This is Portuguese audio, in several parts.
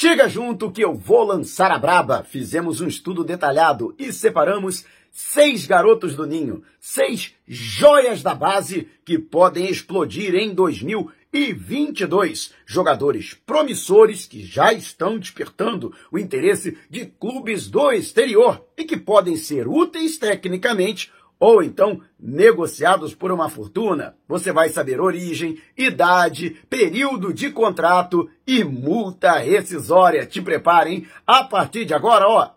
Chega junto que eu vou lançar a braba. Fizemos um estudo detalhado e separamos seis garotos do ninho, seis joias da base que podem explodir em 2022. Jogadores promissores que já estão despertando o interesse de clubes do exterior e que podem ser úteis tecnicamente ou então negociados por uma fortuna. Você vai saber origem, idade, período de contrato e multa rescisória. Te preparem a partir de agora, ó.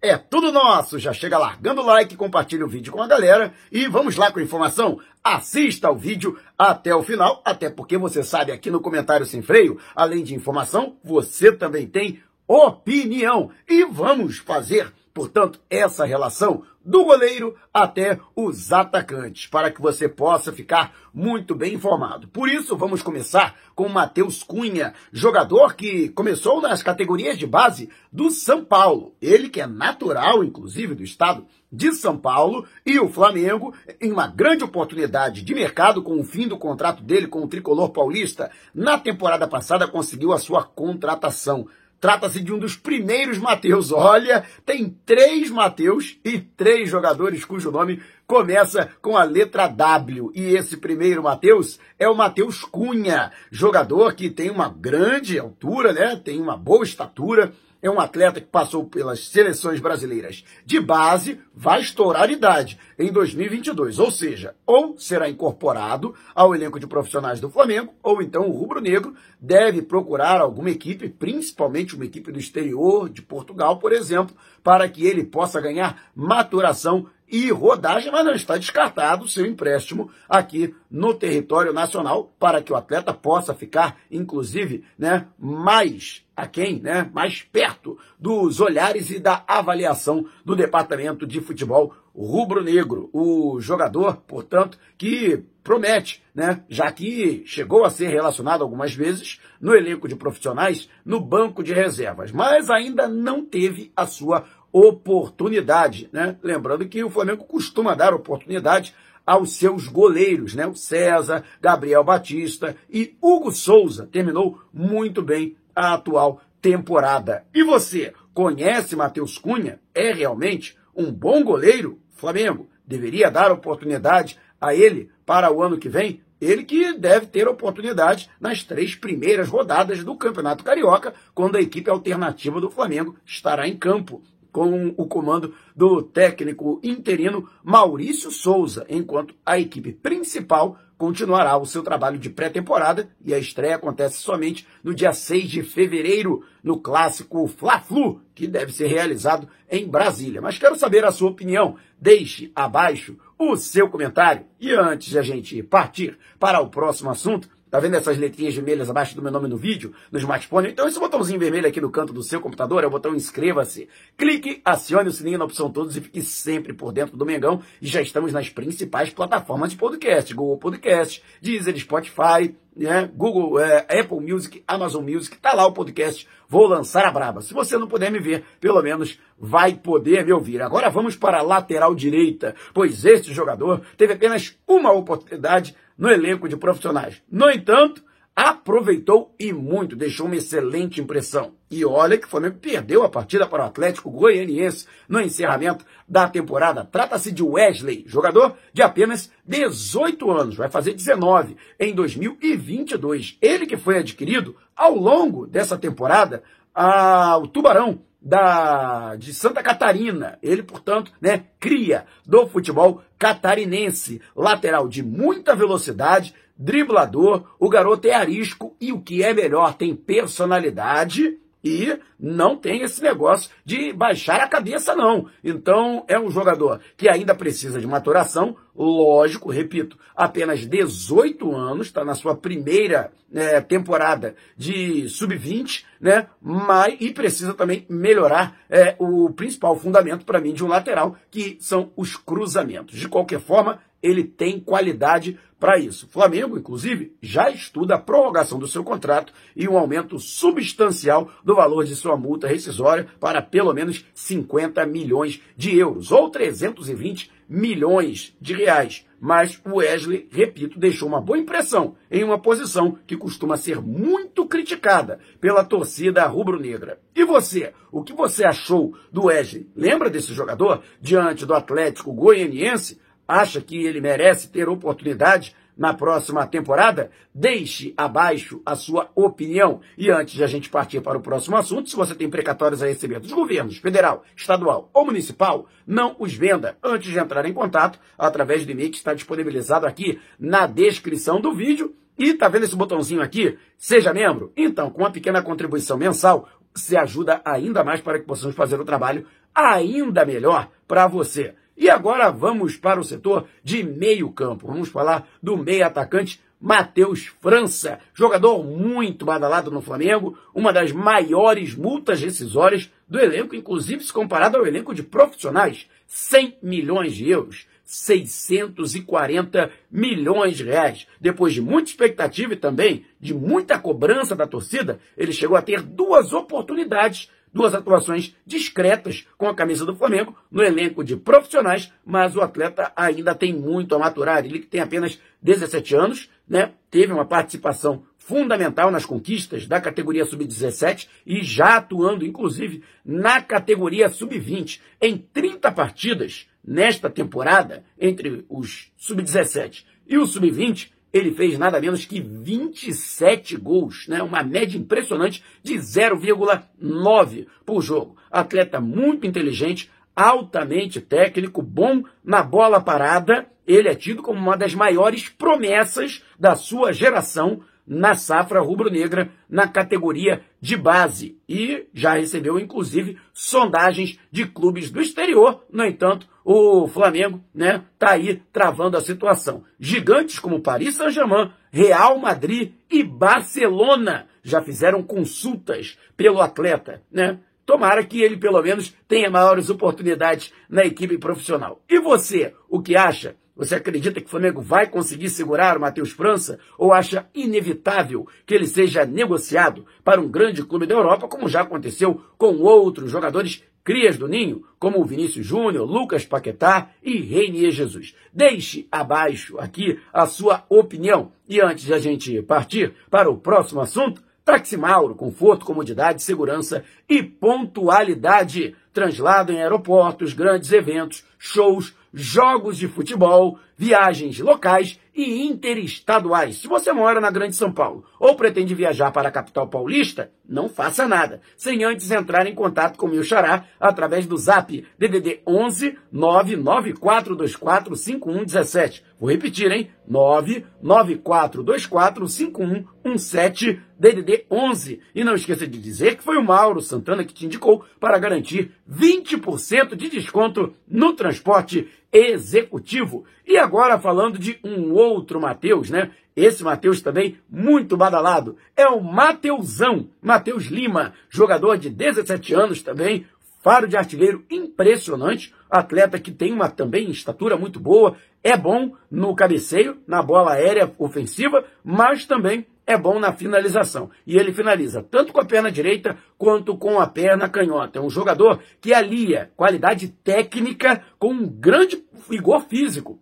É tudo nosso. Já chega largando o like, compartilha o vídeo com a galera e vamos lá com a informação. Assista ao vídeo até o final, até porque você sabe aqui no comentário sem freio, além de informação, você também tem opinião. E vamos fazer portanto, essa relação do goleiro até os atacantes, para que você possa ficar muito bem informado. Por isso, vamos começar com o Matheus Cunha, jogador que começou nas categorias de base do São Paulo. Ele que é natural, inclusive, do estado de São Paulo e o Flamengo, em uma grande oportunidade de mercado com o fim do contrato dele com o tricolor paulista, na temporada passada conseguiu a sua contratação. Trata-se de um dos primeiros Mateus. Olha, tem três Mateus e três jogadores cujo nome começa com a letra W. E esse primeiro Mateus é o Mateus Cunha, jogador que tem uma grande altura, né? Tem uma boa estatura é um atleta que passou pelas seleções brasileiras de base, vai estourar idade em 2022, ou seja, ou será incorporado ao elenco de profissionais do Flamengo, ou então o rubro-negro deve procurar alguma equipe, principalmente uma equipe do exterior, de Portugal, por exemplo, para que ele possa ganhar maturação e rodagem, mas não está descartado o seu empréstimo aqui no território nacional para que o atleta possa ficar, inclusive, né, mais a quem, né, mais perto dos olhares e da avaliação do departamento de futebol rubro-negro. O jogador, portanto, que promete, né, já que chegou a ser relacionado algumas vezes no elenco de profissionais no banco de reservas, mas ainda não teve a sua oportunidade, né? Lembrando que o Flamengo costuma dar oportunidade aos seus goleiros, né? O César, Gabriel Batista e Hugo Souza terminou muito bem a atual temporada. E você conhece Matheus Cunha? É realmente um bom goleiro? Flamengo deveria dar oportunidade a ele para o ano que vem? Ele que deve ter oportunidade nas três primeiras rodadas do Campeonato Carioca, quando a equipe alternativa do Flamengo estará em campo com o comando do técnico interino Maurício Souza, enquanto a equipe principal continuará o seu trabalho de pré-temporada e a estreia acontece somente no dia 6 de fevereiro, no clássico Fla-Flu, que deve ser realizado em Brasília. Mas quero saber a sua opinião. Deixe abaixo o seu comentário. E antes de a gente partir para o próximo assunto, Tá vendo essas letrinhas vermelhas abaixo do meu nome no vídeo, no smartphone? Então esse botãozinho vermelho aqui no canto do seu computador é o botão inscreva-se. Clique, acione o sininho na opção todos e fique sempre por dentro do Mengão. E já estamos nas principais plataformas de podcast, Google Podcast, Deezer, Spotify, né? Google, é, Apple Music, Amazon Music, tá lá o podcast. Vou lançar a braba. Se você não puder me ver, pelo menos vai poder me ouvir. Agora vamos para a lateral direita, pois este jogador teve apenas uma oportunidade no elenco de profissionais. No entanto, aproveitou e muito, deixou uma excelente impressão. E olha que o Flamengo perdeu a partida para o Atlético Goianiense no encerramento da temporada. Trata-se de Wesley, jogador de apenas 18 anos, vai fazer 19 em 2022. Ele que foi adquirido ao longo dessa temporada ao Tubarão da, de Santa Catarina. Ele, portanto, né, cria do futebol catarinense. Lateral de muita velocidade, driblador, o garoto é arisco e o que é melhor, tem personalidade e não tem esse negócio de baixar a cabeça, não. Então, é um jogador que ainda precisa de maturação, lógico, repito, apenas 18 anos, está na sua primeira é, temporada de sub-20, né? Mas, e precisa também melhorar é, o principal fundamento para mim de um lateral, que são os cruzamentos. De qualquer forma, ele tem qualidade para isso. O Flamengo, inclusive, já estuda a prorrogação do seu contrato e um aumento substancial do valor de sua multa rescisória para pelo menos 50 milhões de euros ou 320 milhões de reais. mas o Wesley, repito, deixou uma boa impressão em uma posição que costuma ser muito criticada pela torcida rubro-negra. E você, o que você achou do Wesley? Lembra desse jogador diante do Atlético Goianiense? Acha que ele merece ter oportunidade na próxima temporada? Deixe abaixo a sua opinião. E antes de a gente partir para o próximo assunto, se você tem precatórios a receber dos governos federal, estadual ou municipal, não os venda antes de entrar em contato através do e-mail que está disponibilizado aqui na descrição do vídeo. E tá vendo esse botãozinho aqui? Seja membro? Então, com uma pequena contribuição mensal, você ajuda ainda mais para que possamos fazer o trabalho ainda melhor para você. E agora vamos para o setor de meio campo. Vamos falar do meio atacante Matheus França, jogador muito badalado no Flamengo, uma das maiores multas rescisórias do elenco, inclusive se comparado ao elenco de profissionais, 100 milhões de euros. 640 milhões de reais. Depois de muita expectativa e também de muita cobrança da torcida, ele chegou a ter duas oportunidades duas atuações discretas com a camisa do Flamengo no elenco de profissionais, mas o atleta ainda tem muito a maturar. Ele que tem apenas 17 anos, né? Teve uma participação fundamental nas conquistas da categoria sub-17 e já atuando, inclusive, na categoria sub-20 em 30 partidas nesta temporada entre os sub-17 e o sub-20 ele fez nada menos que 27 gols, né? uma média impressionante de 0,9 por jogo. Atleta muito inteligente, altamente técnico, bom na bola parada. Ele é tido como uma das maiores promessas da sua geração na safra rubro-negra na categoria de base e já recebeu inclusive sondagens de clubes do exterior. No entanto, o Flamengo, né, tá aí travando a situação. Gigantes como Paris Saint-Germain, Real Madrid e Barcelona já fizeram consultas pelo atleta, né? Tomara que ele pelo menos tenha maiores oportunidades na equipe profissional. E você, o que acha? Você acredita que o Flamengo vai conseguir segurar o Matheus França ou acha inevitável que ele seja negociado para um grande clube da Europa, como já aconteceu com outros jogadores crias do Ninho, como o Vinícius Júnior, Lucas Paquetá e Reinier Jesus? Deixe abaixo aqui a sua opinião. E antes de a gente partir para o próximo assunto, Táxi Mauro, conforto, comodidade, segurança e pontualidade. Translado em aeroportos, grandes eventos, shows, jogos de futebol, viagens locais e interestaduais. Se você mora na Grande São Paulo ou pretende viajar para a capital paulista, não faça nada, sem antes entrar em contato com o meu xará através do zap DDD 11 99424 5117. Vou repetir, hein? 99424 5117 DDD 11. E não esqueça de dizer que foi o Mauro Santana que te indicou para garantir 20% de desconto no transporte executivo. E agora falando de um outro Mateus, né? Esse Mateus também muito badalado. É o Mateusão, Mateus Lima, jogador de 17 anos também, faro de artilheiro impressionante, atleta que tem uma também estatura muito boa, é bom no cabeceio, na bola aérea ofensiva, mas também é bom na finalização. E ele finaliza tanto com a perna direita quanto com a perna canhota. É um jogador que alia qualidade técnica com um grande vigor físico.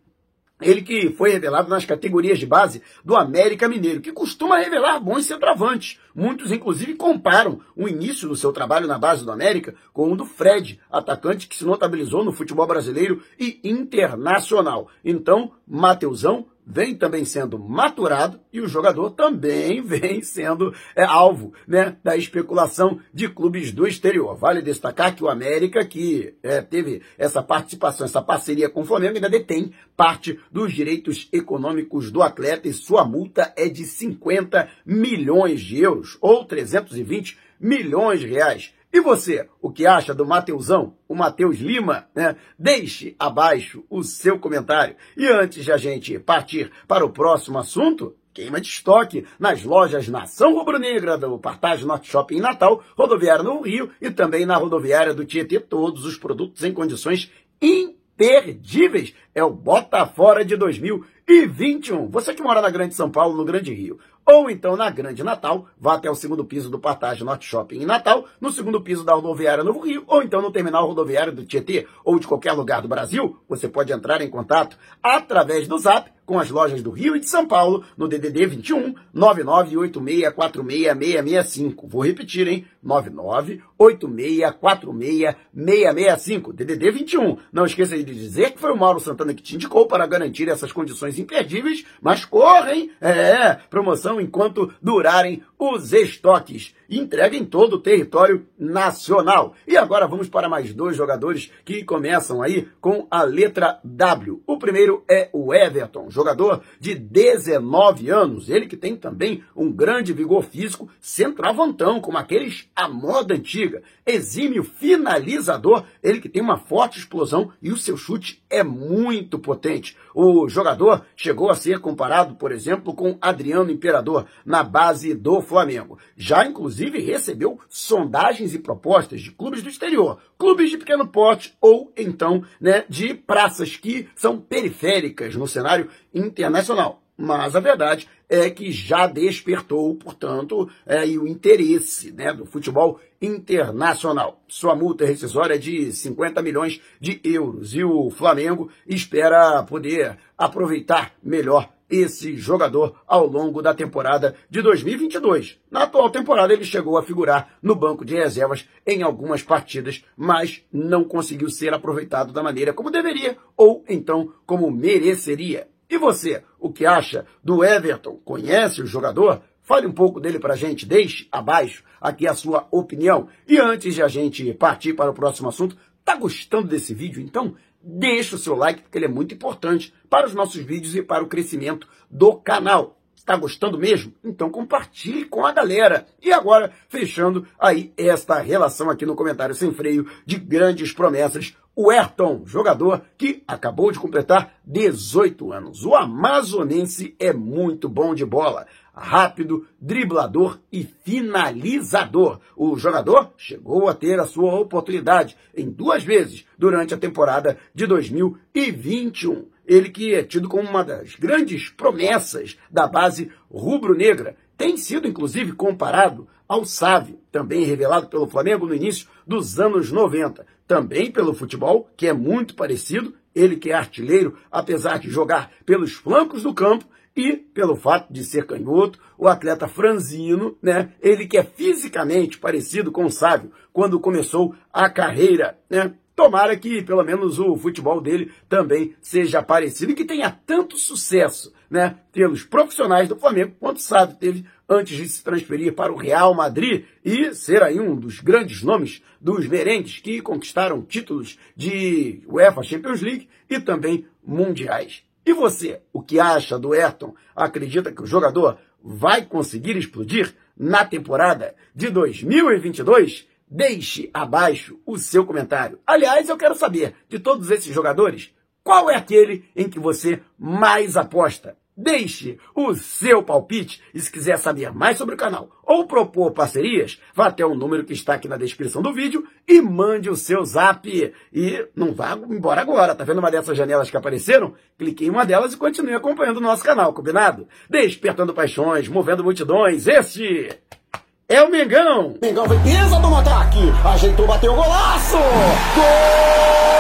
Ele que foi revelado nas categorias de base do América Mineiro, que costuma revelar bons centroavantes. Muitos, inclusive, comparam o início do seu trabalho na base do América com o do Fred, atacante que se notabilizou no futebol brasileiro e internacional. Então, Mateusão vem também sendo maturado e o jogador também vem sendo é, alvo né, da especulação de clubes do exterior. Vale destacar que o América, que é, teve essa participação, essa parceria com o Flamengo, ainda detém parte dos direitos econômicos do atleta e sua multa é de 50 milhões de euros ou 320 milhões de reais. E você, o que acha do Mateusão, o Mateus Lima, né? Deixe abaixo o seu comentário. E antes de a gente partir para o próximo assunto, queima de estoque nas lojas Nação Rubro-Negra do Partage Norte Shopping Natal, rodoviária no Rio e também na rodoviária do Tietê, todos os produtos em condições imperdíveis. É o Bota Fora de 2021. Você que mora na Grande São Paulo, no Grande Rio, ou então na Grande Natal, vá até o segundo piso do Partage Norte Shopping em Natal, no segundo piso da rodoviária Novo Rio, ou então no terminal rodoviário do Tietê, ou de qualquer lugar do Brasil, você pode entrar em contato através do Zap com as lojas do Rio e de São Paulo no DDD 21 998646665. Vou repetir, hein? 998646665. DDD 21. Não esqueça de dizer que foi o Mauro Santana que te indicou para garantir essas condições imperdíveis, mas correm! É, promoção enquanto durarem os estoques. Entrega em todo o território nacional. E agora vamos para mais dois jogadores que começam aí com a letra W. O primeiro é o Everton, jogador de 19 anos. Ele que tem também um grande vigor físico, centravantão, como aqueles à moda antiga. Exímio finalizador, ele que tem uma forte explosão e o seu chute é muito potente. O jogador chegou a ser comparado, por exemplo, com Adriano Imperador na base do Flamengo. Já, inclusive, recebeu sondagens e propostas de clubes do exterior, clubes de pequeno porte ou então né, de praças que são periféricas no cenário internacional. Mas a verdade é que já despertou, portanto, é, o interesse né, do futebol internacional. Sua multa rescisória é de 50 milhões de euros e o Flamengo espera poder aproveitar melhor esse jogador ao longo da temporada de 2022. Na atual temporada, ele chegou a figurar no banco de reservas em algumas partidas, mas não conseguiu ser aproveitado da maneira como deveria ou então como mereceria. E você, o que acha do Everton? Conhece o jogador? Fale um pouco dele para a gente, deixe abaixo aqui a sua opinião. E antes de a gente partir para o próximo assunto, tá gostando desse vídeo? Então deixa o seu like, porque ele é muito importante para os nossos vídeos e para o crescimento do canal. Está gostando mesmo? Então compartilhe com a galera. E agora, fechando aí esta relação aqui no comentário sem freio de grandes promessas, o Ayrton, jogador que acabou de completar 18 anos. O amazonense é muito bom de bola rápido, driblador e finalizador. O jogador chegou a ter a sua oportunidade em duas vezes durante a temporada de 2021. Ele que é tido como uma das grandes promessas da base rubro-negra, tem sido inclusive comparado ao Sávio, também revelado pelo Flamengo no início dos anos 90, também pelo futebol, que é muito parecido, ele que é artilheiro, apesar de jogar pelos flancos do campo, e pelo fato de ser canhoto, o atleta franzino, né, ele que é fisicamente parecido com o Sávio quando começou a carreira, né? Tomara que pelo menos o futebol dele também seja parecido e que tenha tanto sucesso, né, pelos profissionais do Flamengo quanto Sávio teve antes de se transferir para o Real Madrid e ser aí um dos grandes nomes dos merengues que conquistaram títulos de UEFA Champions League e também mundiais. E você, o que acha do Ayrton? Acredita que o jogador vai conseguir explodir na temporada de 2022? Deixe abaixo o seu comentário. Aliás, eu quero saber, de todos esses jogadores, qual é aquele em que você mais aposta? Deixe o seu palpite e se quiser saber mais sobre o canal ou propor parcerias, vá até o número que está aqui na descrição do vídeo e mande o seu zap. E não vá embora agora, tá vendo uma dessas janelas que apareceram? Clique em uma delas e continue acompanhando o nosso canal, combinado? Despertando paixões, movendo multidões, este é o Mengão! Mengão foi pisa do ataque, ajeitou, bateu o golaço! Gol!